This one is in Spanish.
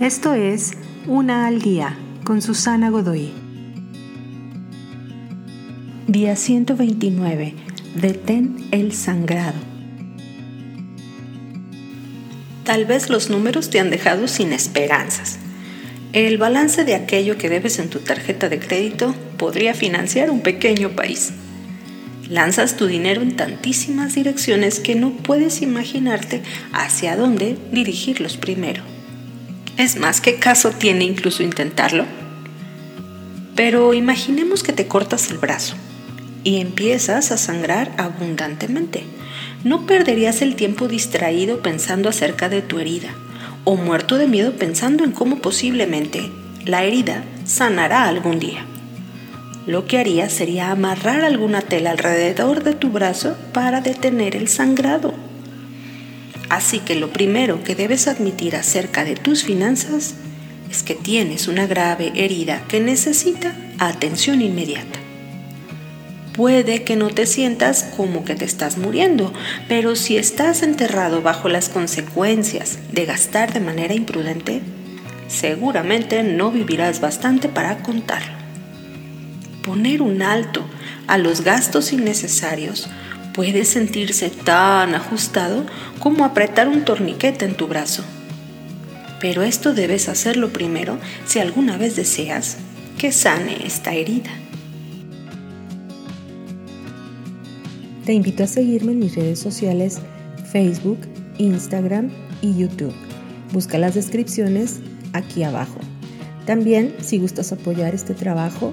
Esto es Una al Día con Susana Godoy. Día 129. Detén el sangrado. Tal vez los números te han dejado sin esperanzas. El balance de aquello que debes en tu tarjeta de crédito podría financiar un pequeño país. Lanzas tu dinero en tantísimas direcciones que no puedes imaginarte hacia dónde dirigirlos primero. Es más, ¿qué caso tiene incluso intentarlo? Pero imaginemos que te cortas el brazo y empiezas a sangrar abundantemente. ¿No perderías el tiempo distraído pensando acerca de tu herida o muerto de miedo pensando en cómo posiblemente la herida sanará algún día? Lo que harías sería amarrar alguna tela alrededor de tu brazo para detener el sangrado. Así que lo primero que debes admitir acerca de tus finanzas es que tienes una grave herida que necesita atención inmediata. Puede que no te sientas como que te estás muriendo, pero si estás enterrado bajo las consecuencias de gastar de manera imprudente, seguramente no vivirás bastante para contarlo. Poner un alto a los gastos innecesarios puede sentirse tan ajustado como apretar un torniquete en tu brazo. Pero esto debes hacerlo primero si alguna vez deseas que sane esta herida. Te invito a seguirme en mis redes sociales Facebook, Instagram y YouTube. Busca las descripciones aquí abajo. También, si gustas apoyar este trabajo,